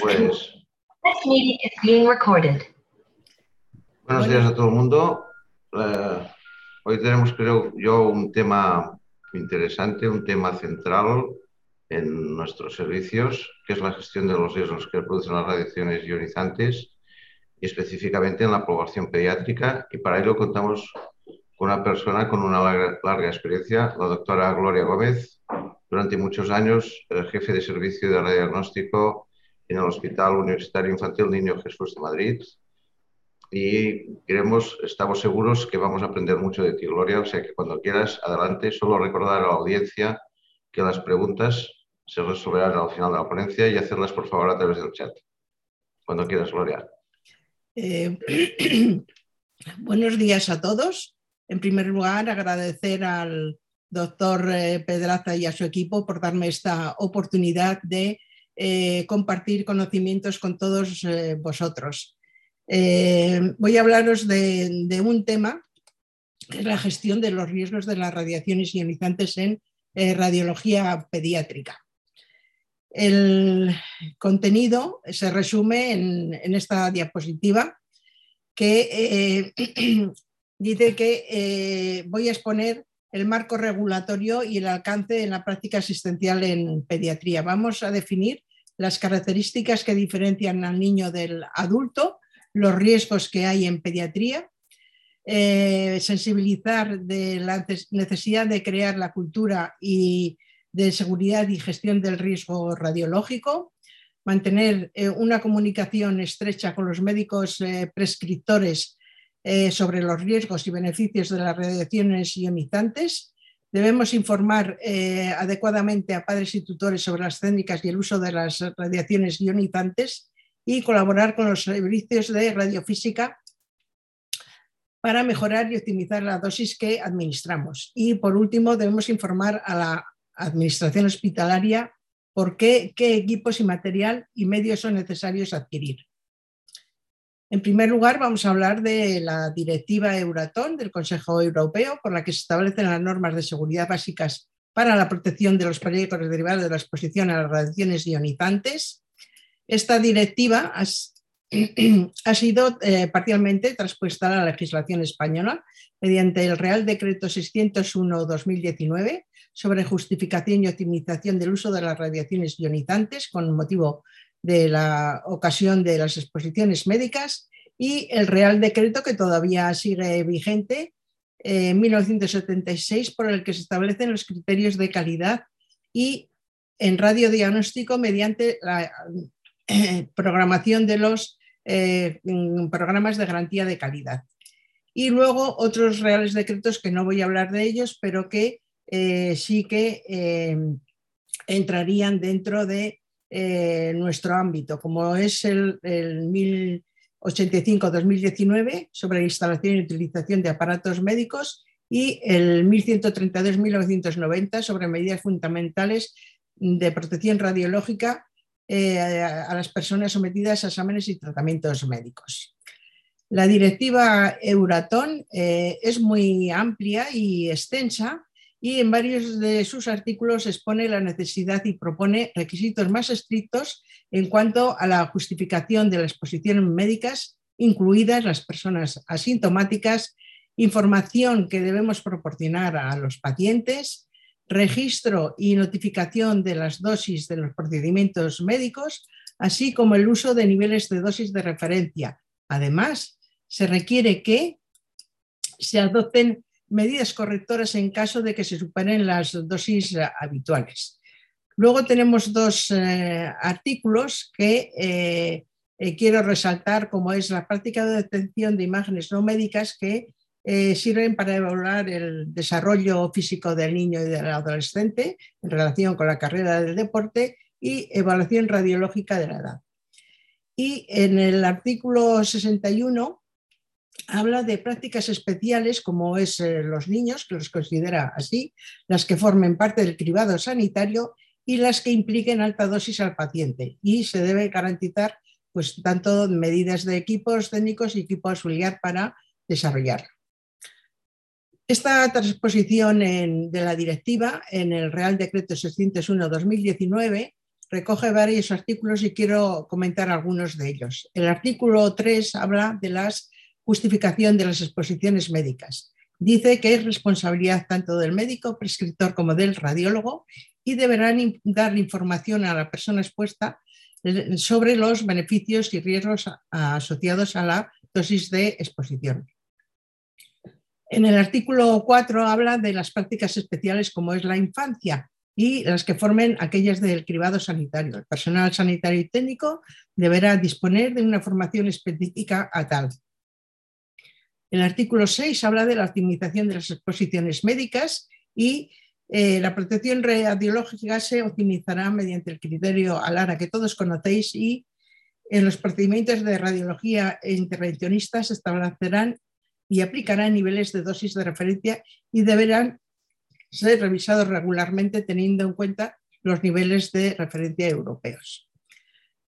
Pues This meeting is being recorded. buenos días a todo el mundo. Eh, hoy tenemos, creo yo, un tema interesante, un tema central en nuestros servicios, que es la gestión de los riesgos que producen las radiaciones ionizantes y específicamente en la población pediátrica. Y para ello contamos con una persona con una larga, larga experiencia, la doctora Gloria Gómez, durante muchos años jefe de servicio de radiodiagnóstico en el Hospital Universitario Infantil Niño Jesús de Madrid. Y queremos, estamos seguros que vamos a aprender mucho de ti, Gloria. O sea que cuando quieras, adelante. Solo recordar a la audiencia que las preguntas se resolverán al final de la ponencia y hacerlas, por favor, a través del chat. Cuando quieras, Gloria. Eh, buenos días a todos. En primer lugar, agradecer al doctor eh, Pedraza y a su equipo por darme esta oportunidad de eh, compartir conocimientos con todos eh, vosotros. Eh, voy a hablaros de, un tema que es la gestión de los riesgos de las radiaciones ionizantes en radiología pediátrica. El contenido se resume en, esta diapositiva que dice que voy a exponer el marco regulatorio y el alcance en la práctica asistencial en pediatría. Vamos a definir las características que diferencian al niño del adulto, los riesgos que hay en pediatría, eh, sensibilizar de la necesidad de crear la cultura y de seguridad y gestión del riesgo radiológico, mantener eh, una comunicación estrecha con los médicos eh, prescriptores eh, sobre los riesgos y beneficios de las radiaciones ionizantes. Debemos informar eh, adecuadamente a padres y tutores sobre las técnicas y el uso de las radiaciones ionizantes y colaborar con los servicios de radiofísica para mejorar y optimizar la dosis que administramos. Y por último, debemos informar a la administración hospitalaria por qué, qué equipos y material y medios son necesarios adquirir. En primer lugar, vamos a hablar de la directiva Euratom del Consejo Europeo, por la que se establecen las normas de seguridad básicas para la protección de los periódicos derivados de la exposición a las radiaciones ionizantes. Esta directiva ha, sido eh, parcialmente traspuesta a la legislación española mediante el Real Decreto 601-2019 sobre justificación y optimización del uso de las radiaciones ionizantes con motivo de la ocasión de las exposiciones médicas y el Real Decreto que todavía sigue vigente en eh, 1976 por el que se establecen los criterios de calidad y en radiodiagnóstico mediante la eh, programación de los eh, programas de garantía de calidad. Y luego otros reales decretos que no voy a hablar de ellos, pero que eh, sí que entrarían dentro de eh, nuestro ámbito, como es el, el 1085-2019 sobre la instalación y utilización de aparatos médicos y el 1132-1990 sobre medidas fundamentales de protección radiológica eh, a las personas sometidas a exámenes y tratamientos médicos. La directiva Euratom eh, es muy amplia y extensa y en varios de sus artículos expone la necesidad y propone requisitos más estrictos en cuanto a la justificación de las exposiciones médicas, incluidas las personas asintomáticas, información que debemos proporcionar a los pacientes, registro y notificación de las dosis de los procedimientos médicos, así como el uso de niveles de dosis de referencia. Además, se requiere que se adopten medidas correctoras en caso de que se superen las dosis habituales. Luego tenemos dos eh, artículos que eh, eh, quiero resaltar, como es la práctica de detección de imágenes no médicas que eh, sirven para evaluar el desarrollo físico del niño y del adolescente en relación con la carrera del deporte y evaluación radiológica de la edad. Y en el artículo 61 habla de prácticas especiales como es eh, los niños, que los considera así, las que formen parte del cribado sanitario y las que impliquen alta dosis al paciente. Y se debe garantizar pues, tanto medidas de equipos técnicos y equipo auxiliar para desarrollarlo. Esta transposición de la directiva en el Real Decreto 601-2019 recoge varios artículos y quiero comentar algunos de ellos. El artículo 3 habla de la justificación de las exposiciones médicas. Dice que es responsabilidad tanto del médico prescriptor como del radiólogo y deberán dar información a la persona expuesta eh, sobre los beneficios y riesgos asociados a la dosis de exposición. En el artículo 4 habla de las prácticas especiales como es la infancia y las que formen aquellas del cribado sanitario. El personal sanitario y técnico deberá disponer de una formación específica a tal. El artículo 6 habla de la optimización de las exposiciones médicas y eh, la protección radiológica se optimizará mediante el criterio ALARA que todos conocéis y en los procedimientos de radiología intervencionistas se establecerán y aplicarán niveles de dosis de referencia y deberán ser revisados regularmente teniendo en cuenta los niveles de referencia europeos.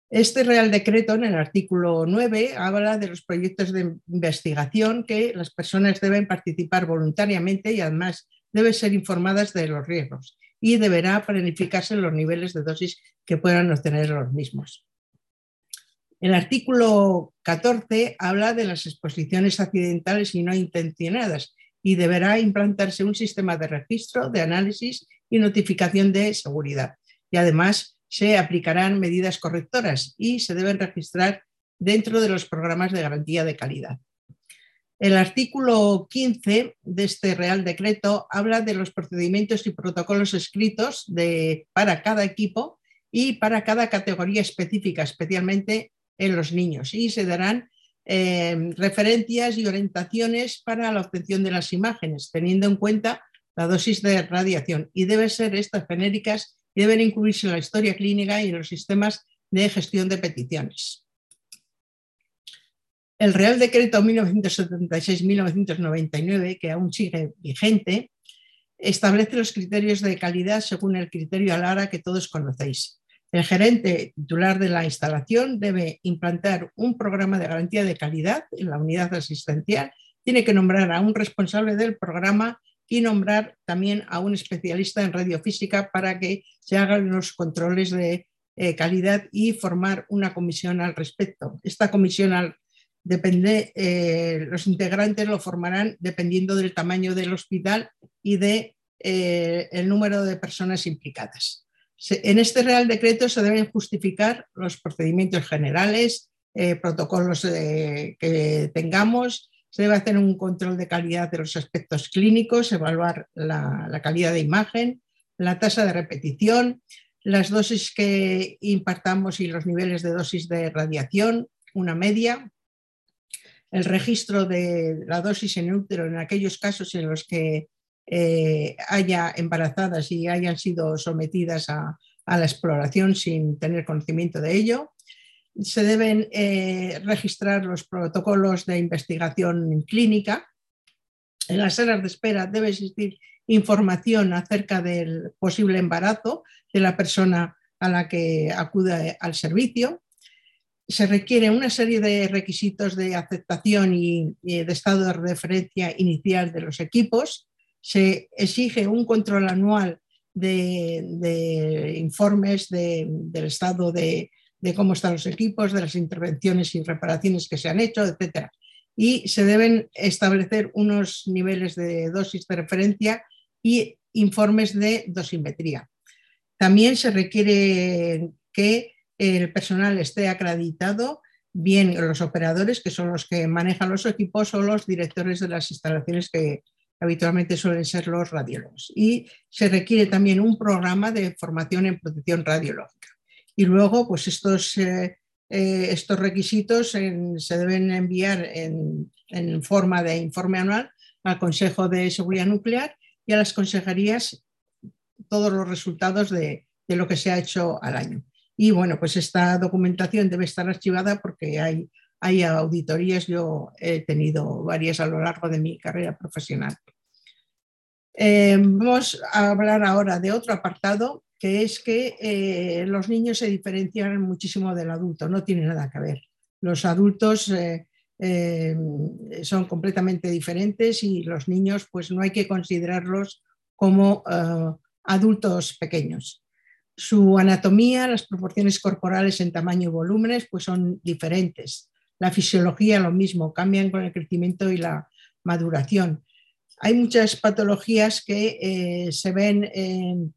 Este Real Decreto, en el artículo 9, habla de los proyectos de investigación que las personas deben participar voluntariamente y además deben ser informadas de los riesgos y deberá planificarse los niveles de dosis que puedan obtener los mismos. El artículo 14 habla de las exposiciones accidentales y no intencionadas y deberá implantarse un sistema de registro, de análisis y notificación de seguridad. Y además se aplicarán medidas correctoras y se deben registrar dentro de los programas de garantía de calidad. El artículo 15 de este Real Decreto habla de los procedimientos y protocolos escritos para cada equipo y para cada categoría específica, especialmente en los niños, y se darán eh, referencias y orientaciones para la obtención de las imágenes, teniendo en cuenta la dosis de radiación, y deben ser estas genéricas y deben incluirse en la historia clínica y en los sistemas de gestión de peticiones. El Real Decreto 1976-1999, que aún sigue vigente, establece los criterios de calidad según el criterio ALARA que todos conocéis. El gerente titular de la instalación debe implantar un programa de garantía de calidad en la unidad asistencial, tiene que nombrar a un responsable del programa y nombrar también a un especialista en radiofísica para que se hagan los controles de eh, calidad y formar una comisión al respecto. Esta comisión depende, eh, los integrantes lo formarán dependiendo del tamaño del hospital y de, eh, número de personas implicadas. en este Real Decreto se deben justificar los procedimientos generales, protocolos que tengamos, se debe hacer un control de calidad de los aspectos clínicos, evaluar la, calidad de imagen, la tasa de repetición, las dosis que impartamos y los niveles de dosis de radiación, una media, el registro de la dosis en útero en aquellos casos en los que eh, haya embarazadas y hayan sido sometidas a, la exploración sin tener conocimiento de ello, se deben eh, registrar los protocolos de investigación clínica. En las salas de espera debe existir información acerca del posible embarazo de la persona a la que acude al servicio. Se requiere una serie de requisitos de aceptación y, de estado de referencia inicial de los equipos. Se exige un control anual de, informes del estado de, de cómo están los equipos, de las intervenciones y reparaciones que se han hecho, etc. Y se deben establecer unos niveles de dosis de referencia y informes de dosimetría. También se requiere que el personal esté acreditado, bien los operadores, que son los que manejan los equipos, o los directores de las instalaciones que habitualmente suelen ser los radiólogos. Y se requiere también un programa de formación en protección radiológica. Y luego, pues estos, eh, eh, estos requisitos se deben enviar en, forma de informe anual al Consejo de Seguridad Nuclear y a las consejerías todos los resultados de, lo que se ha hecho al año. Y bueno, pues esta documentación debe estar archivada porque hay, hay auditorías, yo he tenido varias a lo largo de mi carrera profesional. Eh, vamos a hablar ahora de otro apartado que es que eh, los niños se diferencian muchísimo del adulto, no tiene nada que ver. Los adultos eh, eh, son completamente diferentes y los niños pues no hay que considerarlos como adultos pequeños. Su anatomía, las proporciones corporales en tamaño y volúmenes, pues son diferentes. La fisiología lo mismo, cambian con el crecimiento y la maduración. Hay muchas patologías que se ven en,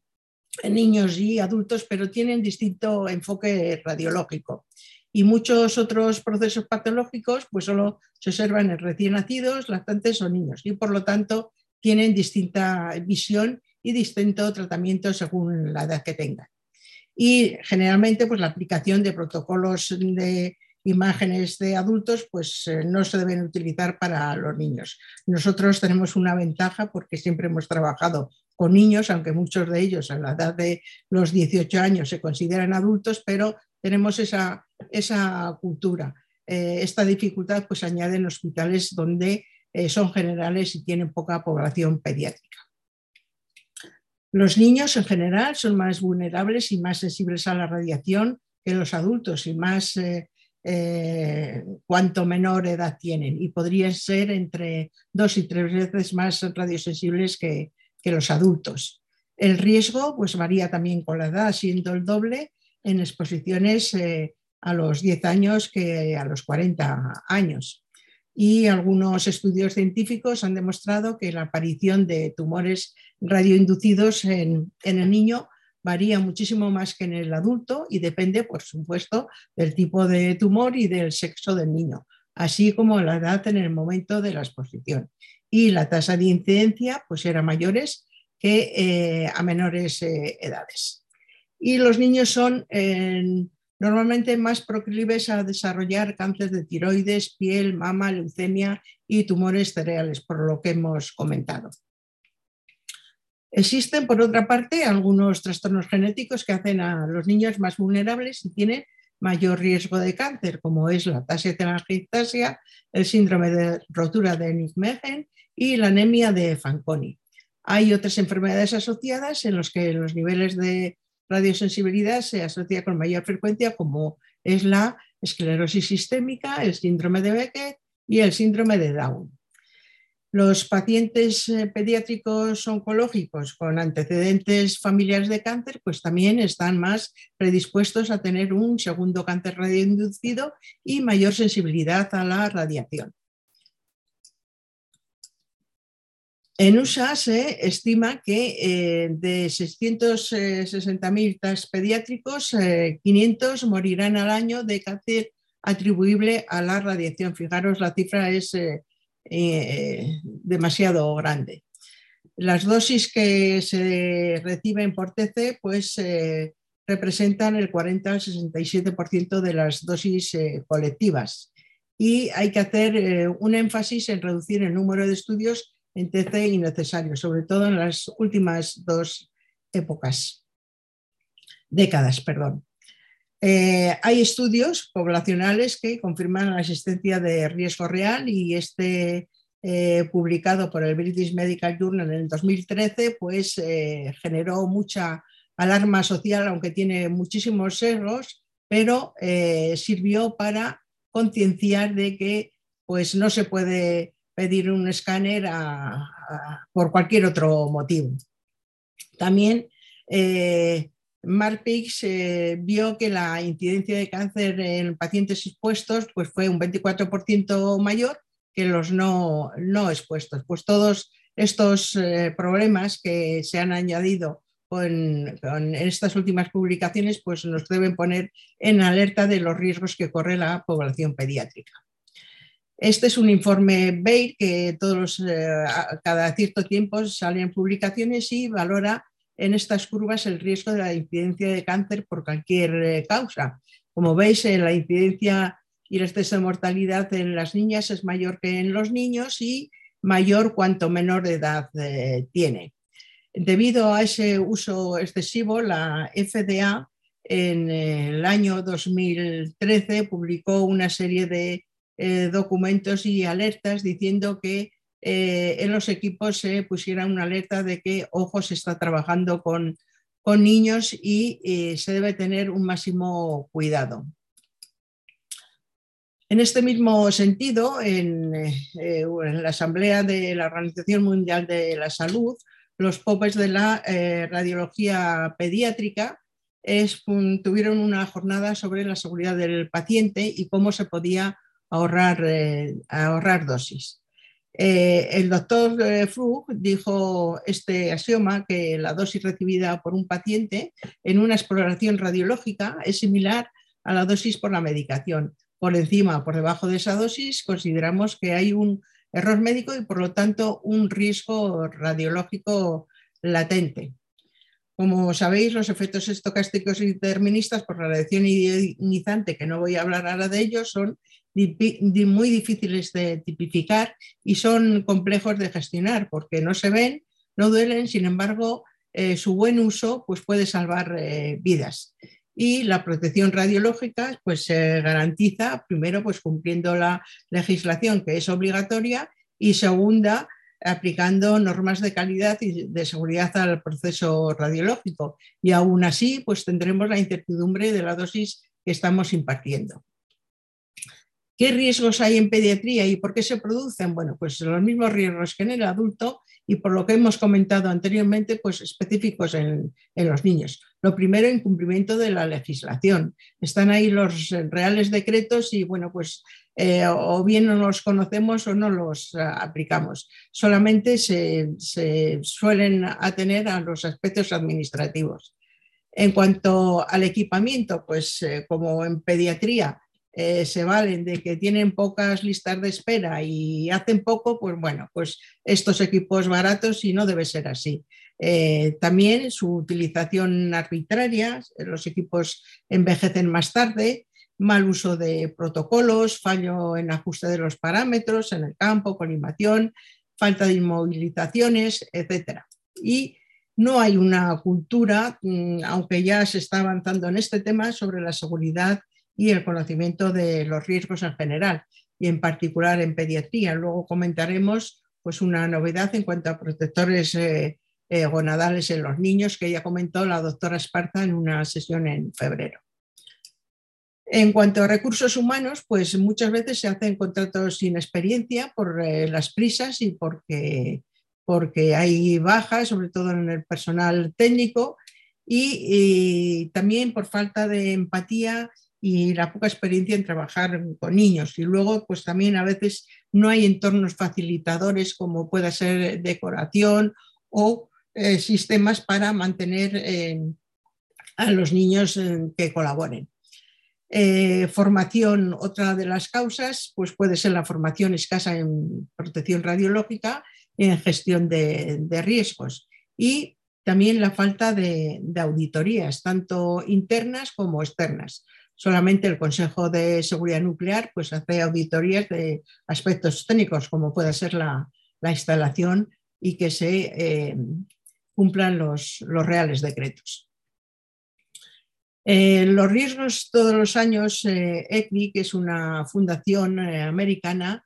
niños y adultos, pero tienen distinto enfoque radiológico. Y muchos otros procesos patológicos pues solo se observan en recién nacidos, lactantes o niños y por lo tanto tienen distinta visión y distinto tratamiento según la edad que tengan. Y generalmente pues la aplicación de protocolos de imágenes de adultos pues eh, no se deben utilizar para los niños. Nosotros tenemos una ventaja porque siempre hemos trabajado con niños, aunque muchos de ellos a la edad de los 18 años se consideran adultos, pero tenemos esa, esa cultura. Eh, esta dificultad pues añade en hospitales donde eh, son generales y tienen poca población pediátrica. Los niños en general son más vulnerables y más sensibles a la radiación que los adultos y más eh, cuanto menor edad tienen y podrían ser entre dos y tres veces más radiosensibles que, que los adultos. El riesgo pues, varía también con la edad, siendo el doble en exposiciones eh, a los 10 años que a los 40 años. Y algunos estudios científicos han demostrado que la aparición de tumores radioinducidos en, en el niño varía muchísimo más que en el adulto y depende, por supuesto, del tipo de tumor y del sexo del niño, así como la edad en el momento de la exposición. Y la tasa de incidencia pues era mayores que eh, a menores eh, edades. Y los niños son normalmente más proclives a desarrollar cáncer de tiroides, piel, mama, leucemia y tumores cereales, por lo que hemos comentado. Existen, por otra parte, algunos trastornos genéticos que hacen a los niños más vulnerables y tienen mayor riesgo de cáncer, como es la tasia telangiectasia, el síndrome de rotura de Nijmegen y la anemia de Fanconi. Hay otras enfermedades asociadas en las que los niveles de radiosensibilidad se asocian con mayor frecuencia, como es la esclerosis sistémica, el síndrome de Beckett y el síndrome de Down. Los pacientes eh, pediátricos oncológicos con antecedentes familiares de cáncer, pues también están más predispuestos a tener un segundo cáncer radioinducido y mayor sensibilidad a la radiación. En USA se estima que eh, de 660.000 test pediátricos, 500 eh, morirán al año de cáncer atribuible a la radiación. Fijaros, la cifra es eh, demasiado grande. Las dosis que se reciben por TC pues, eh, representan el 40 al 67% de las dosis eh, colectivas y hay que hacer un énfasis en reducir el número de estudios en TC innecesarios, sobre todo en las últimas dos épocas, décadas, perdón. Eh, hay estudios poblacionales que confirman la existencia de riesgo real y este eh, publicado por el British Medical Journal en el 2013 pues eh, generó mucha alarma social, aunque tiene muchísimos sesgos, pero sirvió para concienciar de que pues no se puede pedir un escáner por cualquier otro motivo. También Marpix eh, vio que la incidencia de cáncer en pacientes expuestos pues fue un 24% mayor que los no, expuestos. Pues todos estos eh, problemas que se han añadido con, estas últimas publicaciones pues nos deben poner en alerta de los riesgos que corre la población pediátrica. Este es un informe BEIR que todos eh, cada cierto tiempo salen publicaciones y valora en estas curvas el riesgo de la incidencia de cáncer por cualquier eh, causa. Como veis, eh, la incidencia y el exceso de mortalidad en las niñas es mayor que en los niños y mayor cuanto menor edad tiene. Debido a ese uso excesivo, la FDA en el año 2013 publicó una serie de documentos y alertas diciendo que eh, en los equipos se pusiera una alerta de que, ojo, se está trabajando con, niños y eh, se debe tener un máximo cuidado. En este mismo sentido, en, eh, la Asamblea de la Organización Mundial de la Salud, los popes de la radiología pediátrica tuvieron una jornada sobre la seguridad del paciente y cómo se podía ahorrar, eh, ahorrar dosis. Eh, el doctor eh, Frug dijo este axioma que la dosis recibida por un paciente en una exploración radiológica es similar a la dosis por la medicación. Por encima por debajo de esa dosis consideramos que hay un error médico y por lo tanto un riesgo radiológico latente. Como sabéis, los efectos estocásticos y deterministas por radiación ionizante, que no voy a hablar ahora de ellos, son muy difíciles de tipificar y son complejos de gestionar porque no se ven, no duelen, sin embargo, eh, su buen uso pues, puede salvar eh, vidas. Y la protección radiológica pues, se garantiza, primero, pues, cumpliendo la legislación que es obligatoria y segunda, aplicando normas de calidad y de seguridad al proceso radiológico. Y aún así, pues tendremos la incertidumbre de la dosis que estamos impartiendo. ¿Qué riesgos hay en pediatría y por qué se producen? Bueno, pues los mismos riesgos que en el adulto y por lo que hemos comentado anteriormente, pues específicos en, los niños. Lo primero, incumplimiento de la legislación. Están ahí los reales decretos y, bueno, pues eh, o bien no los conocemos o no los eh, aplicamos. Solamente se, suelen atener a los aspectos administrativos. En cuanto al equipamiento, pues eh, como en pediatría eh, se valen de que tienen pocas listas de espera y hacen poco, pues bueno, pues estos equipos baratos y no debe ser así. Eh, también su utilización arbitraria, los equipos envejecen más tarde, mal uso de protocolos, fallo en ajuste de los parámetros en el campo, colimación, falta de inmovilizaciones, etc. Y no hay una cultura, mm, aunque ya se está avanzando en este tema, sobre la seguridad y el conocimiento de los riesgos en general y en particular en pediatría. Luego comentaremos pues, una novedad en cuanto a protectores eh, eh, gonadales en los niños que ya comentó la doctora Esparza en una sesión en febrero. En cuanto a recursos humanos, pues muchas veces se hacen contratos sin experiencia por eh, las prisas y porque, porque hay bajas, sobre todo en el personal técnico, y también por falta de empatía y la poca experiencia en trabajar con niños. Y luego, pues también a veces no hay entornos facilitadores como pueda ser decoración o eh, sistemas para mantener eh, a los niños eh, que colaboren. formación, otra de las causas, pues puede ser la formación escasa en protección radiológica en gestión de, riesgos. Y también la falta de auditorías, tanto internas como externas solamente el Consejo de Seguridad Nuclear pues, hace auditorías de aspectos técnicos, como puede ser la, instalación y que se eh, cumplan los, reales decretos. Eh, los riesgos todos los años, eh, que es una fundación americana,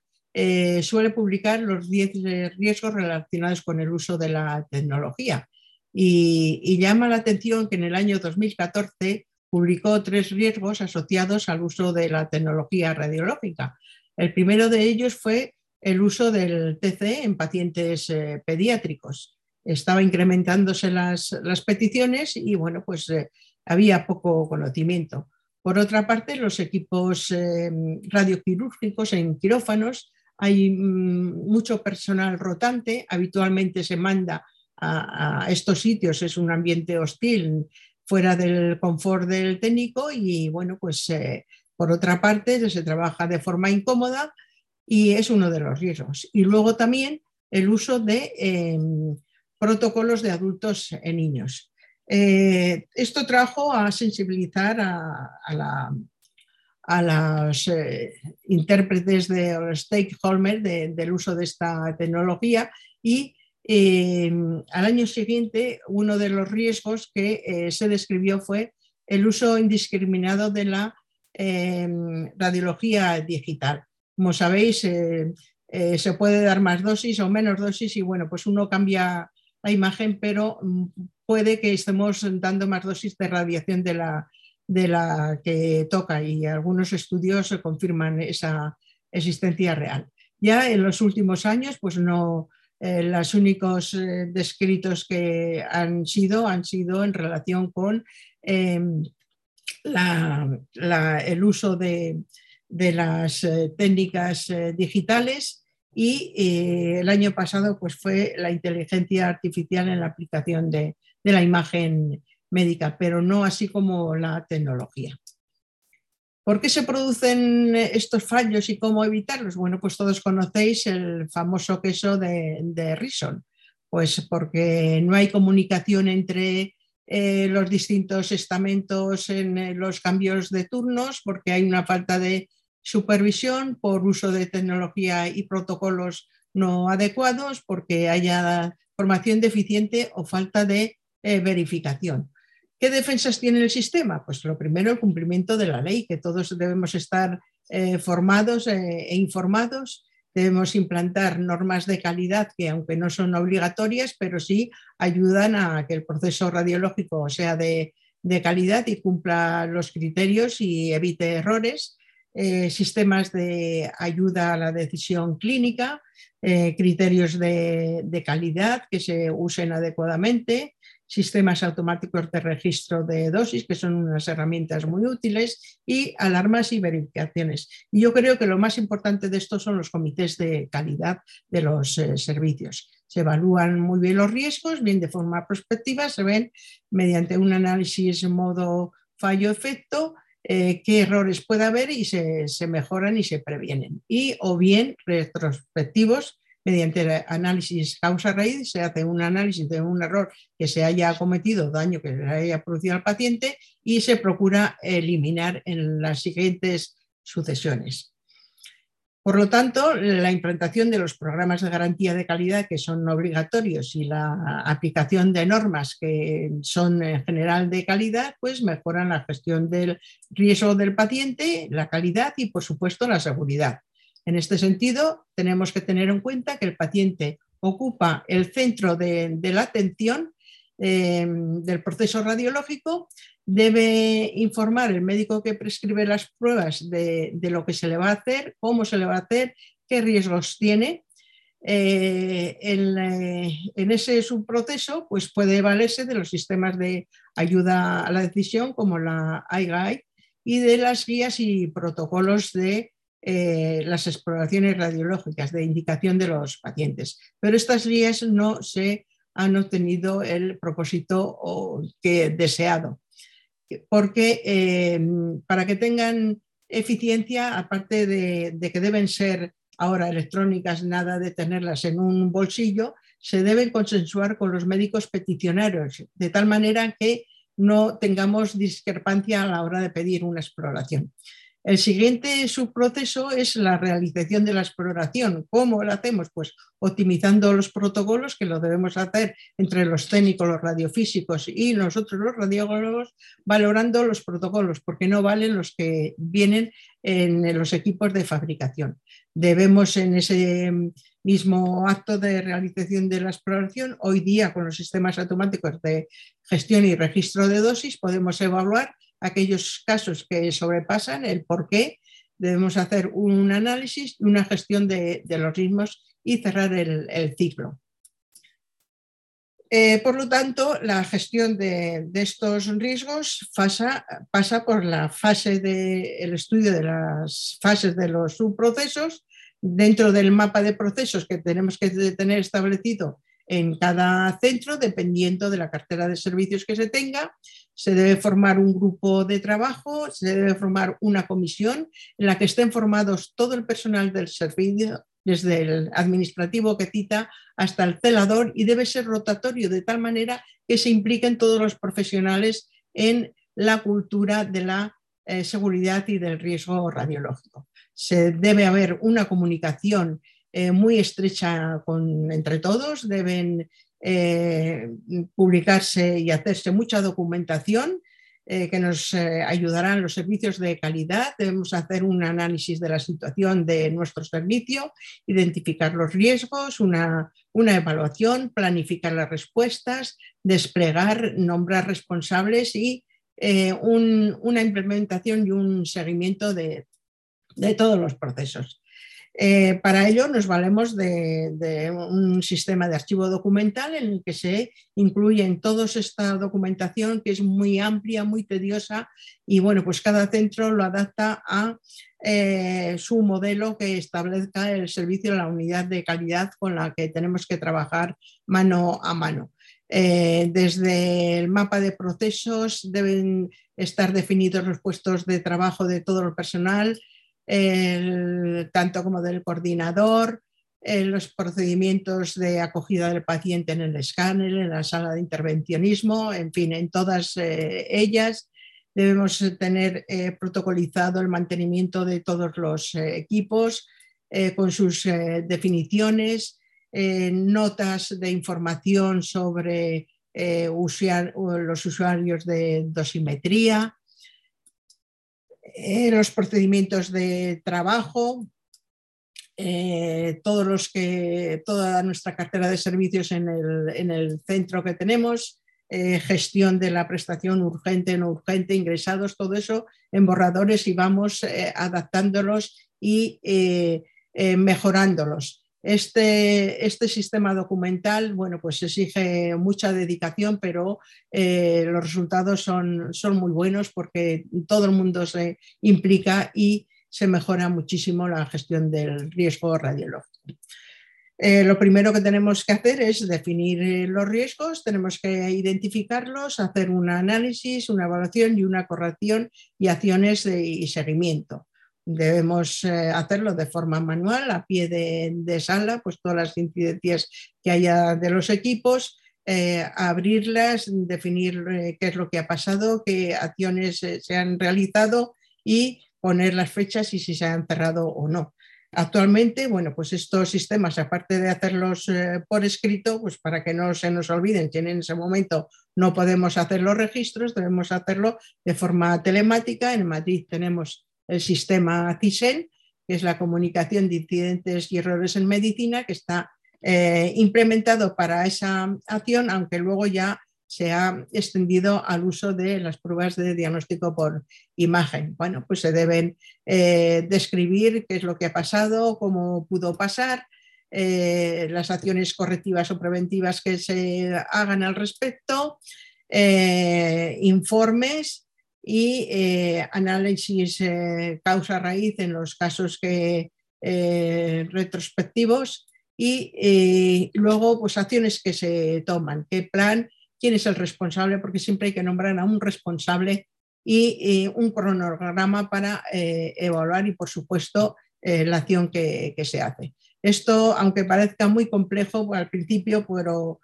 suele publicar los 10 riesgos relacionados con el uso de la tecnología. Y, llama la atención que en el año 2014 publicó tres riesgos asociados al uso de la tecnología radiológica. El primero de ellos fue el uso del TC en pacientes eh, pediátricos. Estaba incrementándose las, peticiones y bueno, pues eh, había poco conocimiento. Por otra parte, los equipos eh, radioquirúrgicos en quirófanos, hay mm, mucho personal rotante, habitualmente se manda a, estos sitios, es un ambiente hostil, fuera del confort del técnico y bueno, pues eh, por otra parte se trabaja de forma incómoda y es uno de los riesgos. Y luego también el uso de em, protocolos de adultos en niños. Eh, esto trajo a sensibilizar a, los eh, intérpretes de stakeholders del uso de esta tecnología y eh, al año siguiente, uno de los riesgos que eh, se describió fue el uso indiscriminado de la em, radiología digital. Como sabéis, eh, se puede dar más dosis o menos dosis y bueno, pues uno cambia la imagen, pero mm, puede que estemos dando más dosis de radiación de la que toca y algunos estudios confirman esa existencia real. Ya en los últimos años, pues no, eh, los únicos eh, descritos que han sido han sido en relación con em, el uso de, las eh, técnicas eh, digitales y eh, el año pasado pues, fue la inteligencia artificial en la aplicación de la imagen médica, pero no así como la tecnología. ¿Por qué se producen estos fallos y cómo evitarlos? Bueno, pues todos conocéis el famoso queso de, Rison, pues porque no hay comunicación entre eh, los distintos estamentos en eh, los cambios de turnos, porque hay una falta de supervisión por uso de tecnología y protocolos no adecuados, porque haya formación deficiente o falta de eh, verificación. ¿Qué defensas tiene el sistema? Pues lo primero, el cumplimiento de la ley, que todos debemos estar eh, formados eh, e informados. Debemos implantar normas de calidad que, aunque no son obligatorias, pero sí ayudan a que el proceso radiológico sea de, calidad y cumpla los criterios y evite errores. Eh, sistemas de ayuda a la decisión clínica, criterios de, de, calidad que se usen adecuadamente, sistemas automáticos de registro de dosis, que son unas herramientas muy útiles, y alarmas y verificaciones. Y yo creo que lo más importante de esto son los comités de calidad de los eh, servicios. Se evalúan muy bien los riesgos, bien de forma prospectiva, se ven mediante un análisis modo fallo-efecto, eh, qué errores puede haber y se, se, mejoran y se previenen. Y o bien retrospectivos mediante el análisis causa-raíz, se hace un análisis de un error que se haya cometido, daño que le haya producido al paciente y se procura eliminar en las siguientes sucesiones. Por lo tanto, la implantación de los programas de garantía de calidad que son obligatorios y la aplicación de normas que son en general de calidad, pues mejoran la gestión del riesgo del paciente, la calidad y, por supuesto, la seguridad. En este sentido, tenemos que tener en cuenta que el paciente ocupa el centro de, la atención em, del proceso radiológico, debe informar el médico que prescribe las pruebas de, lo que se le va a hacer, cómo se le va a hacer, qué riesgos tiene. Eh, eh, en, ese subproceso pues puede valerse de los sistemas de ayuda a la decisión como la IGAI y de las guías y protocolos de eh, las exploraciones radiológicas de indicación de los pacientes. Pero estas guías no se han obtenido el propósito que deseado, porque eh, para que tengan eficiencia, aparte de, que deben ser ahora electrónicas, nada de tenerlas en un bolsillo, se deben consensuar con los médicos peticionarios, de tal manera que no tengamos discrepancia a la hora de pedir una exploración. El siguiente subproceso es la realización de la exploración. ¿Cómo lo hacemos? Pues optimizando los protocolos, que lo debemos hacer entre los técnicos, los radiofísicos y nosotros los radiólogos, valorando los protocolos, porque no valen los que vienen en los equipos de fabricación. Debemos en ese mismo acto de realización de la exploración, hoy día con los sistemas automáticos de gestión y registro de dosis, podemos evaluar aquellos casos que sobrepasan el por qué, debemos hacer un análisis y una gestión de, los ritmos y cerrar el, ciclo. Eh, por lo tanto, la gestión de, estos riesgos pasa, pasa, por la fase del estudio de las fases de los subprocesos, dentro del mapa de procesos que tenemos que tener establecido en cada centro, dependiendo de la cartera de servicios que se tenga. Se debe formar un grupo de trabajo, se debe formar una comisión en la que estén formados todo el personal del servicio, desde el administrativo que cita hasta el celador, y debe ser rotatorio de tal manera que se impliquen todos los profesionales en la cultura de la eh, seguridad y del riesgo radiológico. Se debe haber una comunicación eh, muy estrecha con, entre todos, deben eh, publicarse y hacerse mucha documentación eh, que nos ayudarán los servicios de calidad. Debemos hacer un análisis de la situación de nuestro servicio, identificar los riesgos, una, una evaluación, planificar las respuestas, desplegar, nombrar responsables y una implementación y un seguimiento de, de todos los procesos. Eh, para ello nos valemos de, un sistema de archivo documental en el que se incluyen toda esta documentación que es muy amplia, muy tediosa y bueno, pues cada centro lo adapta a eh, su modelo que establezca el servicio la unidad de calidad con la que tenemos que trabajar mano a mano. Eh, desde el mapa de procesos deben estar definidos los puestos de trabajo de todo el personal, tanto como del coordinador, los procedimientos de acogida del paciente en el escáner, en la sala de intervencionismo, en fin, en todas eh, ellas. Debemos tener eh, protocolizado el mantenimiento de todos los eh, equipos con sus definiciones, notas de información sobre los usuarios de dosimetría, eh, los procedimientos de trabajo, eh, todos los que, toda nuestra cartera de servicios en el, centro que tenemos, eh, gestión de la prestación urgente, no urgente, ingresados, todo eso en borradores y vamos adaptándolos y mejorándolos. Este, este, sistema documental, bueno, pues exige mucha dedicación, pero eh, los resultados son, son muy buenos porque todo el mundo se implica y se mejora muchísimo la gestión del riesgo radiológico. Eh, lo primero que tenemos que hacer es definir eh, los riesgos, tenemos que identificarlos, hacer un análisis, una evaluación y una corrección y acciones de, seguimiento. Debemos eh, hacerlo de forma manual, a pie de, sala, pues todas las incidencias que haya de los equipos, eh, abrirlas, definir eh, qué es lo que ha pasado, qué acciones se han realizado y poner las fechas y si se han cerrado o no. Actualmente, bueno, pues estos sistemas, aparte de hacerlos por escrito, pues para que no se nos olviden que en ese momento no podemos hacer los registros, debemos hacerlo de forma telemática. En Madrid tenemos el sistema CISEN, que es la comunicación de incidentes y errores en medicina, que está eh, implementado para esa acción, aunque luego ya se ha extendido al uso de las pruebas de diagnóstico por imagen. Bueno, pues se deben eh, describir qué es lo que ha pasado, cómo pudo pasar, eh, las acciones correctivas o preventivas que se hagan al respecto, informes y eh, análisis eh, causa-raíz en los casos que, eh, retrospectivos y luego pues acciones que se toman, qué plan, quién es el responsable, porque siempre hay que nombrar a un responsable y, un cronograma para evaluar y por supuesto la acción que, que, se hace. Esto, aunque parezca muy complejo al principio, pero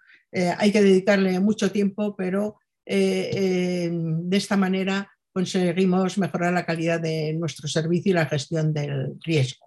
hay que dedicarle mucho tiempo, pero de esta manera conseguimos mejorar la calidad de nuestro servicio y la gestión del riesgo.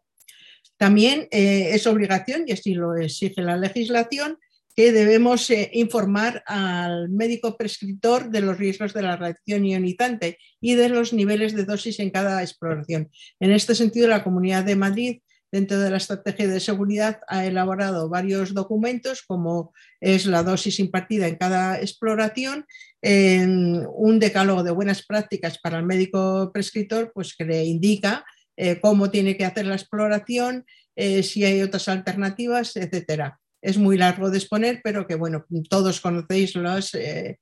También eh, es obligación, y así lo exige la legislación, que debemos eh, informar al médico prescriptor de los riesgos de la radiación ionizante y de los niveles de dosis en cada exploración. En este sentido, la Comunidad de Madrid dentro de la estrategia de seguridad ha elaborado varios documentos, como es la dosis impartida en cada exploración, un decálogo de buenas prácticas para el médico prescriptor, pues que le indica eh, cómo tiene que hacer la exploración, eh, si hay otras alternativas, etcétera. Es muy largo de exponer, pero que bueno, todos conocéis eh,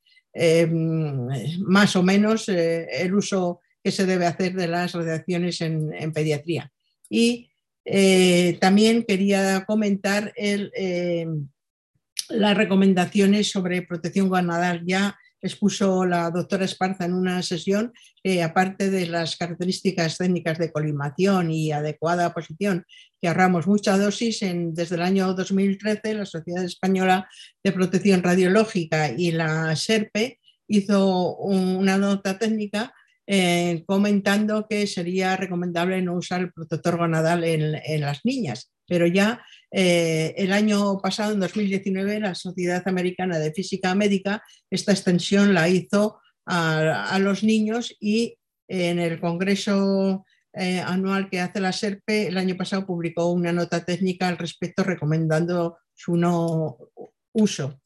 más o menos el uso que se debe hacer de las radiaciones en, en pediatría. Y eh, también quería comentar eh, las recomendaciones sobre protección gonadal. Ya expuso la doctora Esparza en una sesión que, aparte de las características técnicas de colimación y adecuada posición, que ahorramos mucha dosis, desde el año 2013 la Sociedad Española de Protección Radiológica y la SERPE hizo una nota técnica eh, comentando que sería recomendable no usar el protector gonadal en, las niñas. Pero ya eh, el año pasado, en 2019, la Sociedad Americana de Física Médica esta extensión la hizo a, los niños y en el Congreso eh, anual que hace la SERPE, el año pasado publicó una nota técnica al respecto recomendando su no uso.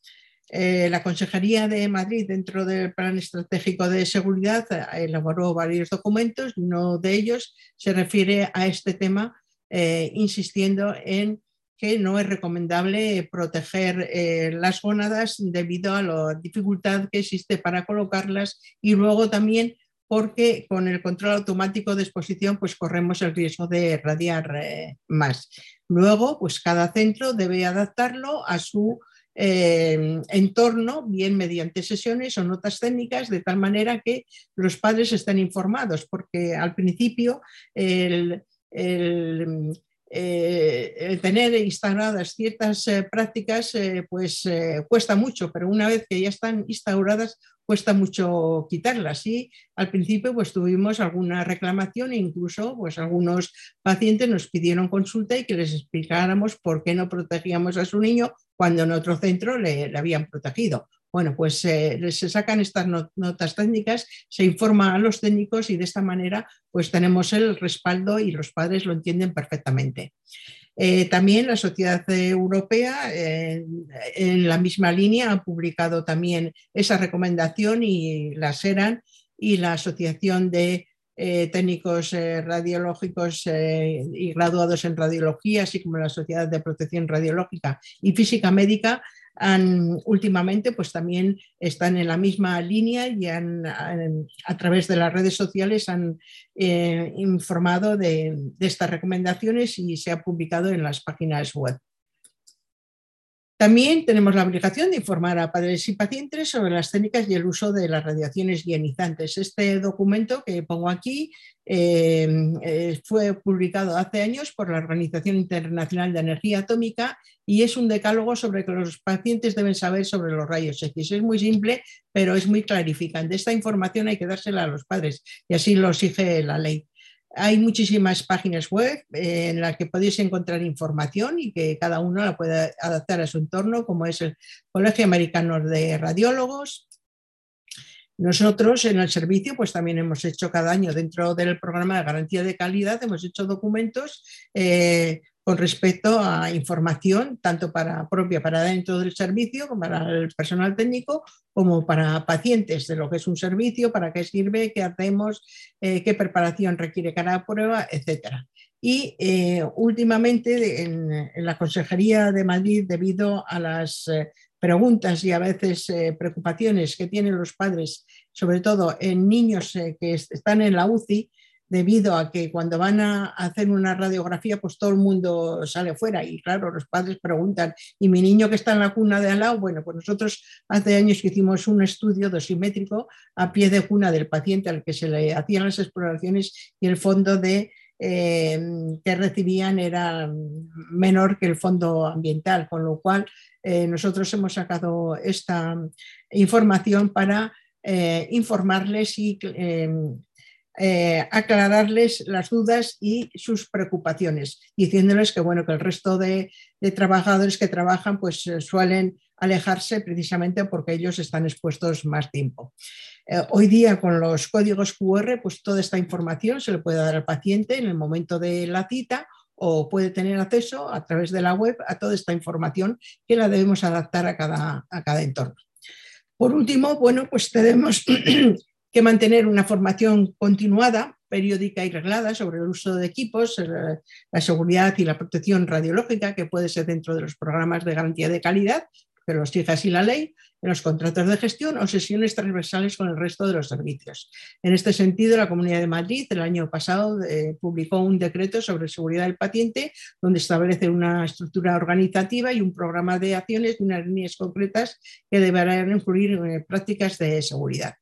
Eh, la Consejería de Madrid, dentro del Plan Estratégico de Seguridad, elaboró varios documentos. Uno de ellos se refiere a este tema insistiendo en que no es recomendable proteger eh, las gónadas debido a la dificultad que existe para colocarlas y luego también porque con el control automático de exposición pues corremos el riesgo de radiar eh, más. Luego, pues cada centro debe adaptarlo a su eh, entorno, bien mediante sesiones o notas técnicas, de tal manera que los padres estén informados, porque al principio el, eh, tener instauradas ciertas eh, prácticas eh, pues cuesta mucho, pero una vez que ya están instauradas cuesta mucho quitarlas. Y al principio pues tuvimos alguna reclamación e incluso pues algunos pacientes nos pidieron consulta y que les explicáramos por qué no protegíamos a su niño cuando en otro centro le habían protegido. Bueno, pues eh, se sacan estas notas técnicas, se informa a los técnicos y de esta manera pues tenemos el respaldo y los padres lo entienden perfectamente. Eh, también la Sociedad Europea, en la misma línea, ha publicado también esa recomendación y la SERAN y la Asociación de eh, Técnicos Radiológicos y Graduados en Radiología, así como la Sociedad de Protección Radiológica y Física Médica, últimamente pues también están en la misma línea y a través de las redes sociales han eh, informado de, estas recomendaciones y se ha publicado en las páginas web. También tenemos la obligación de informar a padres y pacientes sobre las técnicas y el uso de las radiaciones ionizantes. Este documento que pongo aquí eh, eh, fue publicado hace años por la Organización Internacional de Energía Atómica y es un decálogo sobre que los pacientes deben saber sobre los rayos X. Es muy simple, pero es muy clarificante. Esta información hay que dársela a los padres y así lo exige la ley. Hay muchísimas páginas web eh, en las que podéis encontrar información y que cada uno la puede adaptar a su entorno, como es el Colegio Americano de Radiólogos. Nosotros en el servicio, pues también hemos hecho cada año dentro del programa de garantía de calidad, hemos hecho documentos eh, con respecto a información, tanto para propia para dentro del servicio, como para el personal técnico, como para pacientes de lo que es un servicio, para qué sirve, qué hacemos, eh, qué preparación requiere cada prueba, etc. Y eh, últimamente en, la Consejería de Madrid, debido a las eh, preguntas y a veces preocupaciones que tienen los padres, sobre todo en niños que están en la UCI, debido a que cuando van a hacer una radiografía, pues todo el mundo sale fuera. Y claro, los padres preguntan, ¿y mi niño que está en la cuna de al lado? Bueno, pues nosotros hace años que hicimos un estudio dosimétrico a pie de cuna del paciente al que se le hacían las exploraciones y el fondo de eh, que recibían era menor que el fondo ambiental, con lo cual eh, nosotros hemos sacado esta información para eh, informarles y eh, aclararles las dudas y sus preocupaciones, diciéndoles que, bueno, que el resto de, trabajadores que trabajan pues eh, suelen alejarse precisamente porque ellos están expuestos más tiempo. Eh, hoy día con los códigos QR, pues toda esta información se le puede dar al paciente en el momento de la cita o puede tener acceso a través de la web a toda esta información que la debemos adaptar a cada, a cada entorno. Por último, bueno, pues tenemos que mantener una formación continuada, periódica y reglada sobre el uso de equipos, la seguridad y la protección radiológica, que puede ser dentro de los programas de garantía de calidad, que los fija así la ley, en los contratos de gestión o sesiones transversales con el resto de los servicios. En este sentido, la Comunidad de Madrid el año pasado eh, publicó un decreto sobre seguridad del paciente donde establece una estructura organizativa y un programa de acciones de unas líneas concretas que deberán incluir eh, prácticas de seguridad.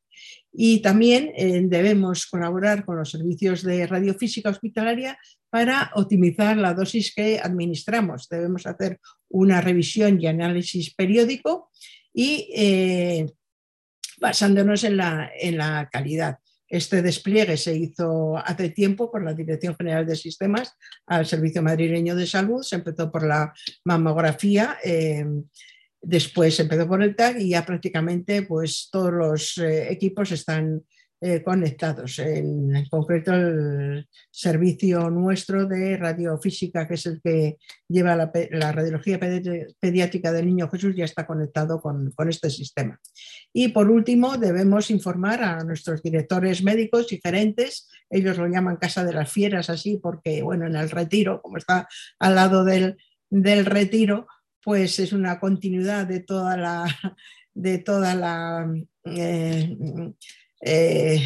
Y también eh, debemos colaborar con los servicios de radiofísica hospitalaria para optimizar la dosis que administramos. Debemos hacer una revisión y análisis periódico y eh, basándonos en la, en la, calidad. Este despliegue se hizo hace tiempo por la Dirección General de Sistemas al Servicio Madrileño de Salud. Se empezó por la mamografía. Eh, Después empezó por el TAC y ya prácticamente pues, todos los eh, equipos están eh, conectados. En, concreto, el servicio nuestro de radiofísica, que es el que lleva la, radiología pediátrica del niño Jesús, ya está conectado con, este sistema. Y por último, debemos informar a nuestros directores médicos y gerentes, ellos lo llaman Casa de las Fieras así, porque bueno, en el retiro, como está al lado del, del retiro, pues es una continuidad de toda la, de toda la eh, eh,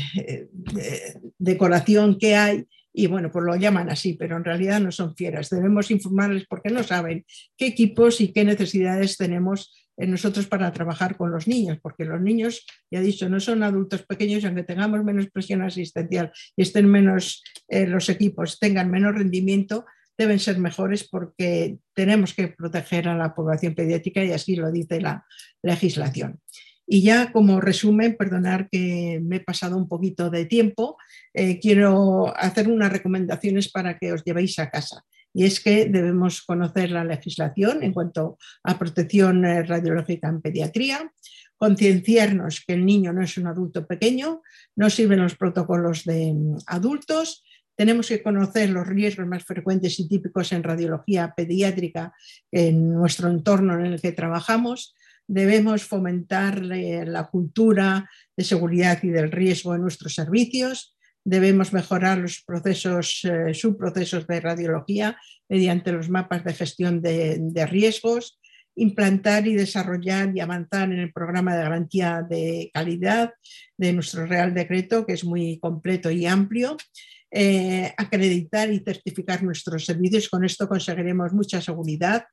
decoración que hay y bueno, pues lo llaman así, pero en realidad no son fieras. Debemos informarles porque no saben qué equipos y qué necesidades tenemos nosotros para trabajar con los niños, porque los niños, ya he dicho, no son adultos pequeños, aunque tengamos menos presión asistencial y estén menos eh, los equipos, tengan menos rendimiento, deben ser mejores porque tenemos que proteger a la población pediátrica y así lo dice la legislación. Y ya como resumen, perdonar que me he pasado un poquito de tiempo, eh, quiero hacer unas recomendaciones para que os llevéis a casa. Y es que debemos conocer la legislación en cuanto a protección eh, radiológica en pediatría, concienciarnos que el niño no es un adulto pequeño, no sirven los protocolos de mm, adultos, tenemos que conocer los riesgos más frecuentes y típicos en radiología pediátrica en nuestro entorno en el que trabajamos, debemos fomentar la cultura de seguridad y del riesgo en nuestros servicios, debemos mejorar los procesos, eh, subprocesos de radiología mediante los mapas de gestión de, de, riesgos, implantar y desarrollar y avanzar en el programa de garantía de calidad de nuestro Real Decreto, que es muy completo y amplio, eh, acreditar y certificar nuestros servicios. Con esto conseguiremos mucha seguridad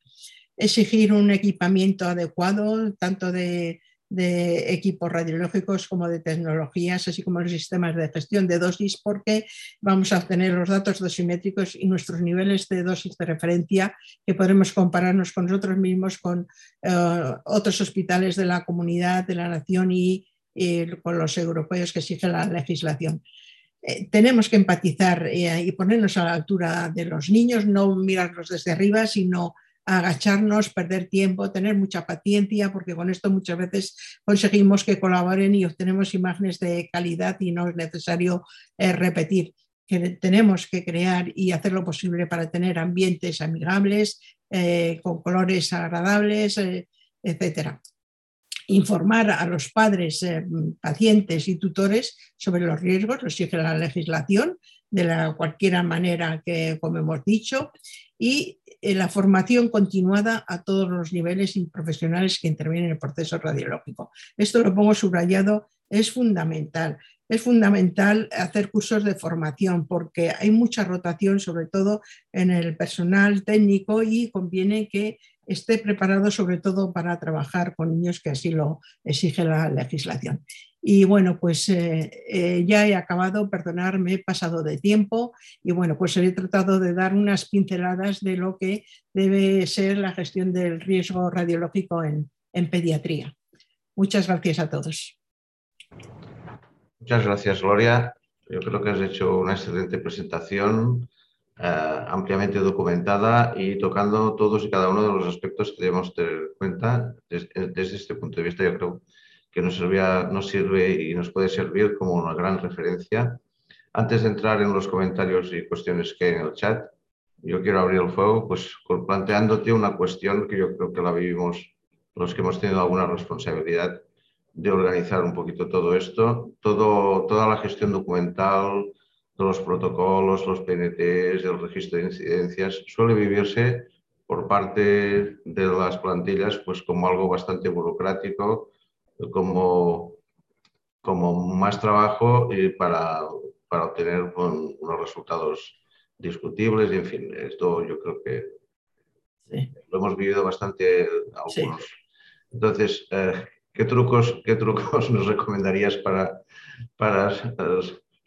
exigir un equipamiento adecuado, tanto de, equipos radiológicos como de tecnologías, así como los sistemas de gestión de dosis, porque vamos a obtener los datos dosimétricos y nuestros niveles de dosis de referencia que podremos compararnos con nosotros mismos, con eh, otros hospitales de la comunidad, de la nación y, con los europeos que exige la legislación. Eh, tenemos que empatizar eh, y ponernos a la altura de los niños, no mirarlos desde arriba, sino agacharnos, perder tiempo, tener mucha paciencia, porque con esto muchas veces conseguimos que colaboren y obtenemos imágenes de calidad y no es necesario eh, repetir. Que tenemos que crear y hacer lo posible para tener ambientes amigables, con colores agradables, etcétera informar a los padres, pacientes y tutores sobre los riesgos, lo exige la legislación, de la cualquier manera que, como hemos dicho, y eh, la formación continuada a todos los niveles y profesionales que intervienen en el proceso radiológico. Esto lo pongo subrayado, es fundamental. Es fundamental hacer cursos de formación porque hay mucha rotación, sobre todo en el personal técnico, y conviene que esté preparado sobre todo para trabajar con niños que así lo exige la legislación. Y bueno, pues eh, eh, ya he acabado, perdonarme, me he pasado de tiempo y bueno, pues he tratado de dar unas pinceladas de lo que debe ser la gestión del riesgo radiológico en, pediatría. Muchas gracias a todos. Muchas gracias, Gloria. Yo creo que has hecho una excelente presentación, ampliamente documentada y tocando todos y cada uno de los aspectos que debemos tener en cuenta desde, desde este punto de vista. Yo creo que nos, nos sirve y nos puede servir como una gran referencia. Antes de entrar en los comentarios y cuestiones que hay en el chat, yo quiero abrir el fuego pues, planteándote una cuestión que yo creo que la vivimos los que hemos tenido alguna responsabilidad de organizar un poquito todo esto, todo, toda la gestión documental, los protocolos, los PNTs, el registro de incidencias, suele vivirse por parte de las plantillas pues como algo bastante burocrático, como, como más trabajo y para, para obtener unos resultados discutibles. Y en fin, esto yo creo que lo hemos vivido bastante algunos. Entonces, eh, ¿qué, trucos, ¿qué trucos nos recomendarías para, para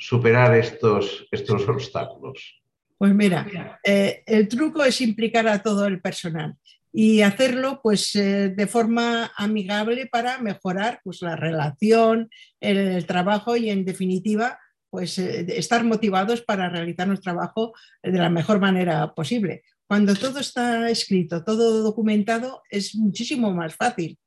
superar estos, estos obstáculos? Pues mira, eh, el truco es implicar a todo el personal y hacerlo pues eh, de forma amigable para mejorar pues la relación, el, trabajo y en definitiva pues eh, estar motivados para realizar nuestro trabajo de la mejor manera posible. Cuando todo está escrito, todo documentado, es muchísimo más fácil.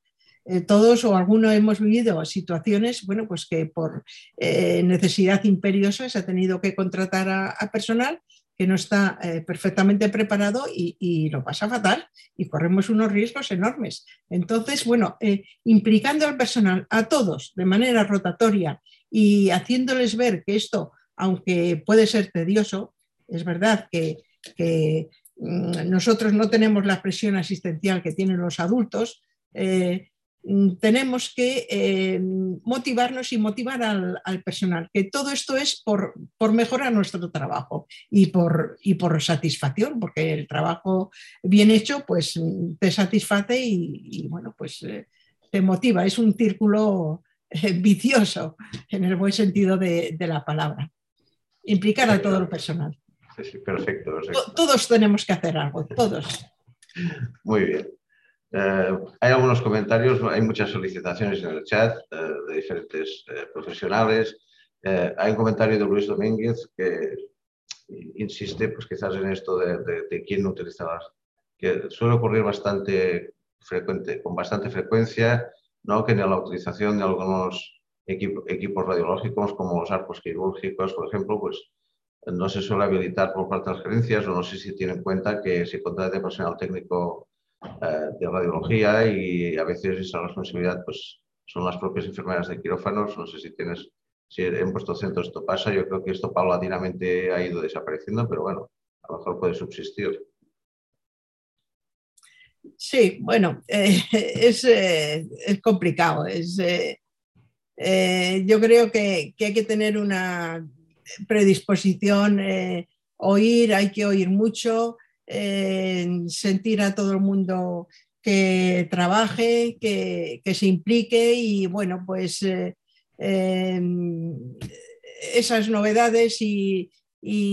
Eh, todos o algunos hemos vivido situaciones, bueno, pues que por eh, necesidad imperiosa se ha tenido que contratar a, personal que no está eh, perfectamente preparado y, lo pasa fatal y corremos unos riesgos enormes. Entonces, bueno, implicando al personal, a todos, de manera rotatoria y haciéndoles ver que esto, aunque puede ser tedioso, es verdad que, mm, nosotros no tenemos la presión asistencial que tienen los adultos, tenemos que eh, motivarnos y motivar al, personal, que todo esto es por, mejorar nuestro trabajo y por, y por satisfacción, porque el trabajo bien hecho pues te satisface y, bueno, pues eh, te motiva. Es un círculo eh, vicioso en el buen sentido de, la palabra. Implicar a todo el personal. Sí, perfecto. Todos tenemos que hacer algo, todos. Muy bien. Eh, hay algunos comentarios, hay muchas solicitaciones en el chat eh, de diferentes eh, profesionales. hay un comentario de Luis Domínguez que insiste, pues quizás en esto de, de, quién no utiliza las, que suele ocurrir bastante frecuente, con bastante frecuencia, ¿no? que en la utilización de algunos equipos radiológicos como los arcos quirúrgicos, por ejemplo, pues no se suele habilitar por parte de las gerencias o no sé si tienen en cuenta que si contrata personal técnico eh, de radiología y a veces esa responsabilidad pues, son las propias enfermeras de quirófanos. No sé si tienes, si en vuestro centro esto pasa. Yo creo que esto paulatinamente ha ido desapareciendo, pero bueno, a lo mejor puede subsistir. Sí, bueno, eh, es, eh, es, complicado. Es, yo creo que, que, hay que tener una predisposición, oír, hay que oír mucho, sentir a todo el mundo que trabaje, que, se implique y bueno, pues eh, em, esas novedades y,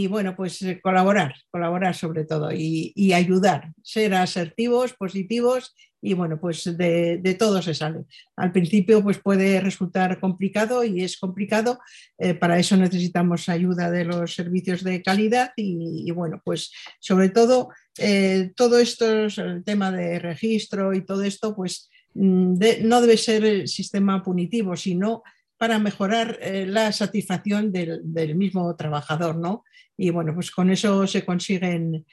bueno, pues colaborar, colaborar sobre todo y, y ayudar, ser asertivos, positivos y bueno, pues de, todo se sale. Al principio pues puede resultar complicado y es complicado, eh, para eso necesitamos ayuda de los servicios de calidad y, bueno, pues sobre todo eh, todo esto, el tema de registro y todo esto, pues mm, no debe ser el sistema punitivo, sino para mejorar eh, la satisfacción del, del, mismo trabajador, ¿no? Y bueno, pues con eso se consiguen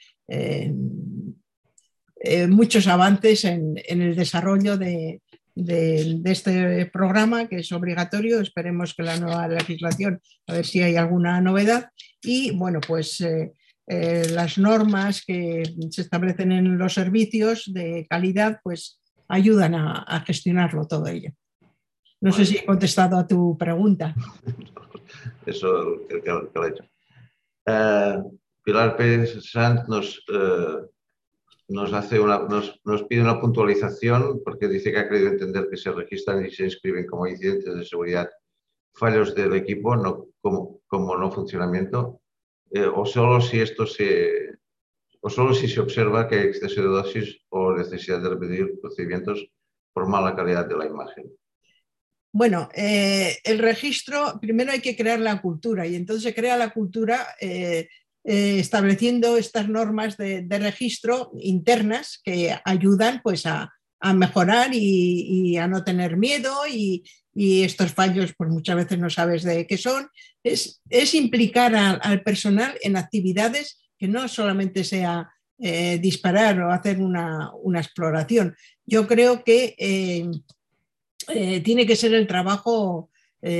eh, muchos avances en, el desarrollo de, este programa, que es obligatorio. Esperemos que la nueva legislación, a ver si hay alguna novedad. Y bueno, pues eh, eh, las normas que se establecen en los servicios de calidad, pues ayudan a, gestionarlo todo ello. No sé si he contestado a tu pregunta. Eso que, que, lo he hecho. Pilar Pérez Sanz nos, nos, nos, pide una puntualización porque dice que ha querido entender que se registran y se inscriben como incidentes de seguridad fallos del equipo, no como, como no funcionamiento, eh, o solo si esto se o solo si se observa que hay exceso de dosis o necesidad de repetir procedimientos por mala calidad de la imagen. Bueno, eh, el registro, primero hay que crear la cultura y entonces se crea la cultura eh, eh, estableciendo estas normas de, registro internas que ayudan pues, a, mejorar y, a no tener miedo y, estos fallos pues muchas veces no sabes de qué son. Es, implicar al personal en actividades que no solamente sea eh, disparar o hacer una, exploración. Yo creo que eh, tiene que ser el trabajo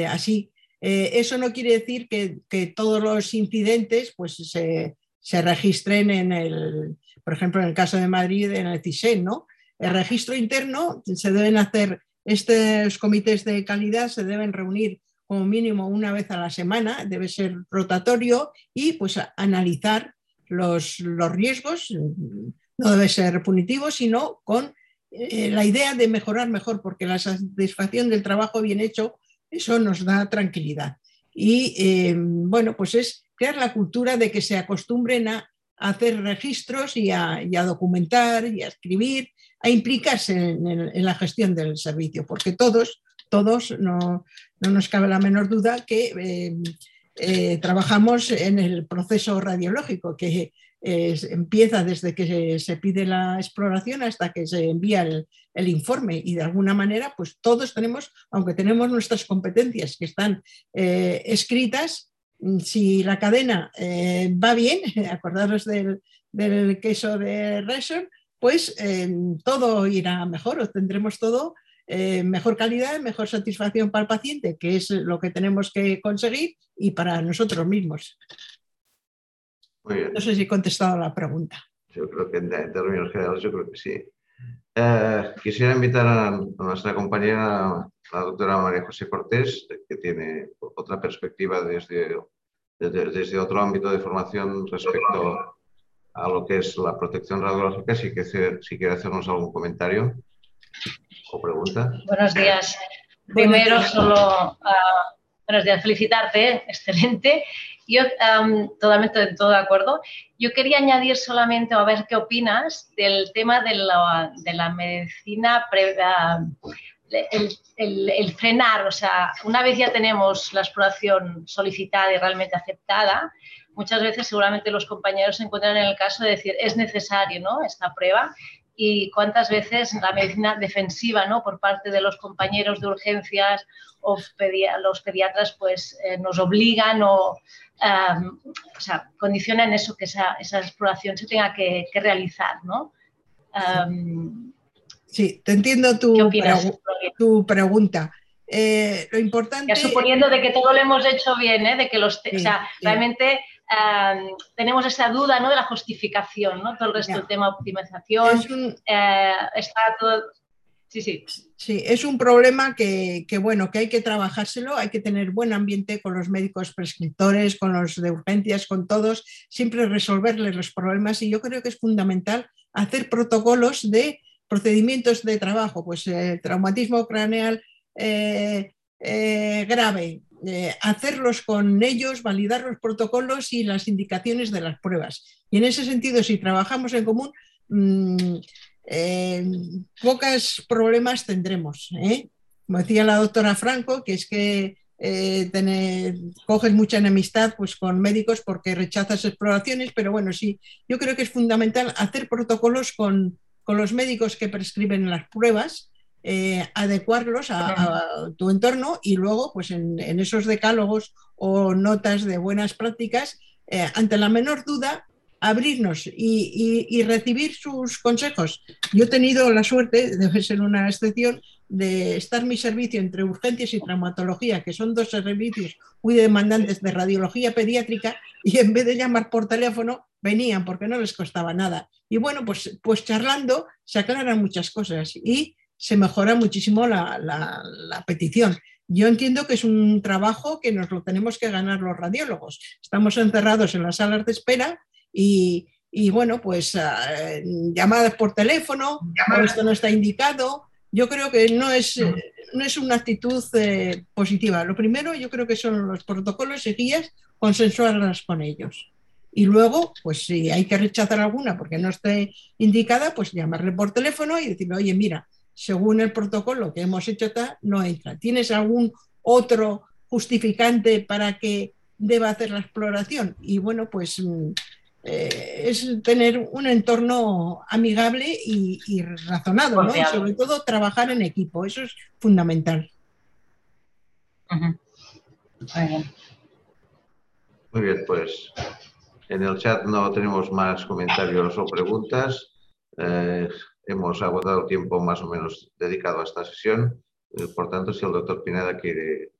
así, eh, eso no quiere decir que, todos los incidentes pues, se, registren en el, por ejemplo, en el caso de Madrid, en el CISEN, ¿no? El registro interno se deben hacer, estos comités de calidad se deben reunir como mínimo una vez a la semana, debe ser rotatorio y pues analizar los, riesgos, no debe ser punitivo, sino con eh, la idea de mejorar mejor, porque la satisfacción del trabajo bien hecho eso nos da tranquilidad. Y eh, bueno, pues es crear la cultura de que se acostumbren a, hacer registros y a, documentar y a escribir, a implicarse en, la gestión del servicio, porque todos, todos, no, nos cabe la menor duda que eh, eh, trabajamos en el proceso radiológico que empieza desde que se, pide la exploración hasta que se envía el, informe y de alguna manera pues todos tenemos, aunque tenemos nuestras competencias que están eh, escritas, si la cadena eh, va bien, acordaros del, queso de Resor, pues todo irá mejor, obtendremos todo eh, mejor calidad, mejor satisfacción para el paciente, que es lo que tenemos que conseguir, y para nosotros mismos. No sé si he contestado la pregunta. Yo creo que en, términos generales, yo creo que sí. Eh, quisiera invitar a, nuestra compañera, la doctora María José Cortés, que tiene otra perspectiva desde, desde, otro ámbito de formación respecto a lo que es la protección radiológica, si, que, si quiere hacernos algún comentario o pregunta. Buenos días. Primero, solo uh, buenos días, felicitarte, excelente. Yo totalmente todo de acuerdo. Yo quería añadir solamente a ver qué opinas del tema de la, de la medicina el, el, el, frenar, o sea, una vez ya tenemos la exploración solicitada y realmente aceptada, muchas veces seguramente los compañeros se encuentran en el caso de decir es necesario ¿no? esta prueba y cuántas veces la medicina defensiva ¿no? por parte de los compañeros de urgencias o los pediatras pues eh, nos obligan o, o sea, condicionan eso, que esa, esa exploración se tenga que, que realizar. ¿no? sí, te entiendo tu, tu pregunta. Eh, lo importante. suponiendo de que todo lo hemos hecho bien, ¿eh? de que los, o sea, realmente tenemos esa duda ¿no? de la justificación, ¿no? todo el resto del tema optimización, eh, está todo... Sí, sí. Sí, es un problema que, bueno, que hay que trabajárselo, hay que tener buen ambiente con los médicos prescriptores, con los de urgencias, con todos, siempre resolverles los problemas y yo creo que es fundamental hacer protocolos de procedimientos de trabajo, pues el traumatismo craneal eh, eh, grave, eh, hacerlos con ellos, validar los protocolos y las indicaciones de las pruebas. Y en ese sentido, si trabajamos en común, mm, eh, pocos problemas tendremos. ¿eh? Como decía la doctora Franco, que es que coges mucha enemistad pues, con médicos porque rechazas exploraciones, pero bueno, sí, yo creo que es fundamental hacer protocolos con, con los médicos que prescriben las pruebas eh, adecuarlos a, tu entorno y luego, pues en, esos decálogos o notas de buenas prácticas, eh, ante la menor duda, abrirnos y, recibir sus consejos. Yo he tenido la suerte, debe ser una excepción, de estar mi servicio entre urgencias y traumatología, que son dos servicios muy demandantes de radiología pediátrica, y en vez de llamar por teléfono, venían porque no les costaba nada. Y bueno, pues, pues charlando se aclaran muchas cosas. Y se mejora muchísimo la, petición. Yo entiendo que es un trabajo que nos lo tenemos que ganar los radiólogos. Estamos encerrados en las salas de espera y, bueno, pues eh, llamadas por teléfono, esto no está indicado. Yo creo que no es, no es una actitud eh, positiva. Lo primero, yo creo que son los protocolos y guías, consensuarlas con ellos. Y luego, pues si hay que rechazar alguna porque no esté indicada, pues llamarle por teléfono y decirle, oye, mira, según el protocolo que hemos hecho, no entra. ¿Tienes algún otro justificante para que deba hacer la exploración? Y bueno, pues mm, eh, es tener un entorno amigable y, razonado, ¿no? Y sobre todo trabajar en equipo, eso es fundamental. Muy bien. Muy bien, pues en el chat no tenemos más comentarios o preguntas. Eh, hemos agotado el tiempo más o menos dedicado a esta sesión. Eh, por tanto, si el doctor Pineda quiere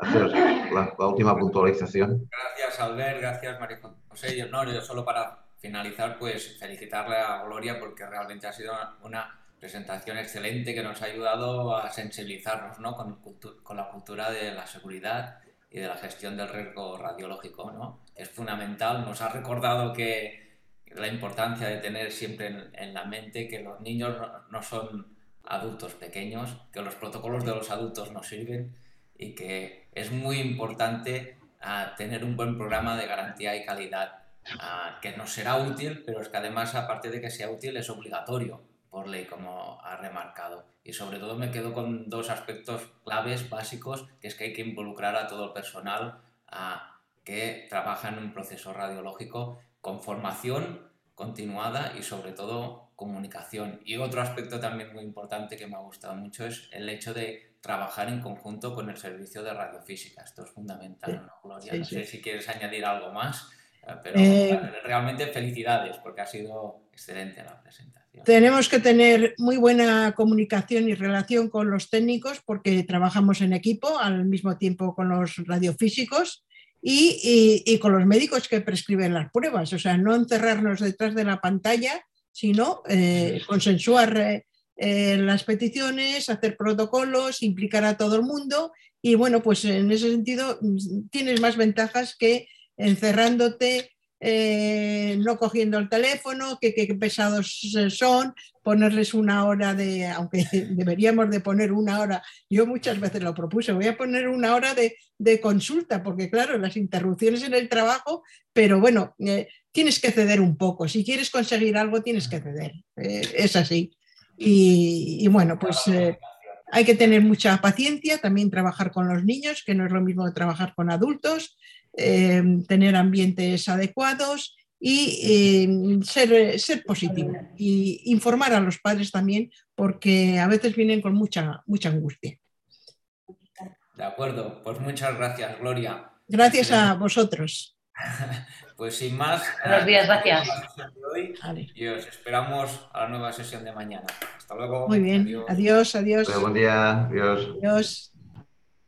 hacer la, última puntualización. Gracias, Albert. Gracias, María José. Yo, no, yo solo para finalizar, pues felicitarle a Gloria porque realmente ha sido una presentación excelente que nos ha ayudado a sensibilizarnos ¿no? con, con la cultura de la seguridad y de la gestión del riesgo radiológico. ¿no? Es fundamental. Nos ha recordado que la importancia de tener siempre en, la mente que los niños no, son adultos pequeños, que los protocolos de los adultos no sirven y que es muy importante ah, tener un buen programa de garantía y calidad, ah, que nos será útil, pero es que además, aparte de que sea útil, es obligatorio por ley, como ha remarcado. Y sobre todo me quedo con dos aspectos claves básicos, que es que hay que involucrar a todo el personal, a que trabaja en un proceso radiológico con formación continuada y sobre todo comunicación. Y otro aspecto también muy importante que me ha gustado mucho es el hecho de trabajar en conjunto con el servicio de radiofísica. Esto es fundamental, ¿no, Gloria? no sé si quieres añadir algo más, eh, pero eh, realmente felicidades porque ha sido excelente la presentación. Tenemos que tener muy buena comunicación y relación con los técnicos porque trabajamos en equipo al mismo tiempo con los radiofísicos y, con los médicos que prescriben las pruebas. O sea, no encerrarnos detrás de la pantalla, sino eh, consensuar eh, las peticiones, hacer protocolos, implicar a todo el mundo. Y bueno, pues en ese sentido mm, tienes más ventajas que encerrándote eh, no cogiendo el teléfono, que, pesados son, ponerles una hora de, aunque deberíamos de poner una hora, yo muchas veces lo propuse, voy a poner una hora de, consulta, porque claro, las interrupciones en el trabajo, pero bueno, eh, tienes que ceder un poco, si quieres conseguir algo tienes que ceder, eh, es así. Y, bueno, pues hay que tener mucha paciencia, también trabajar con los niños, que no es lo mismo que trabajar con adultos, eh, tener ambientes adecuados y eh, ser, ser positivo y informar a los padres también porque a veces vienen con mucha, mucha angustia. De acuerdo, pues muchas gracias, Gloria. Gracias a vosotros. Pues sin más. Buenos días, gracias. Y os esperamos a la nueva sesión de mañana. Hasta luego. Muy bien. Adiós, adiós. buen día. Adiós. Adiós.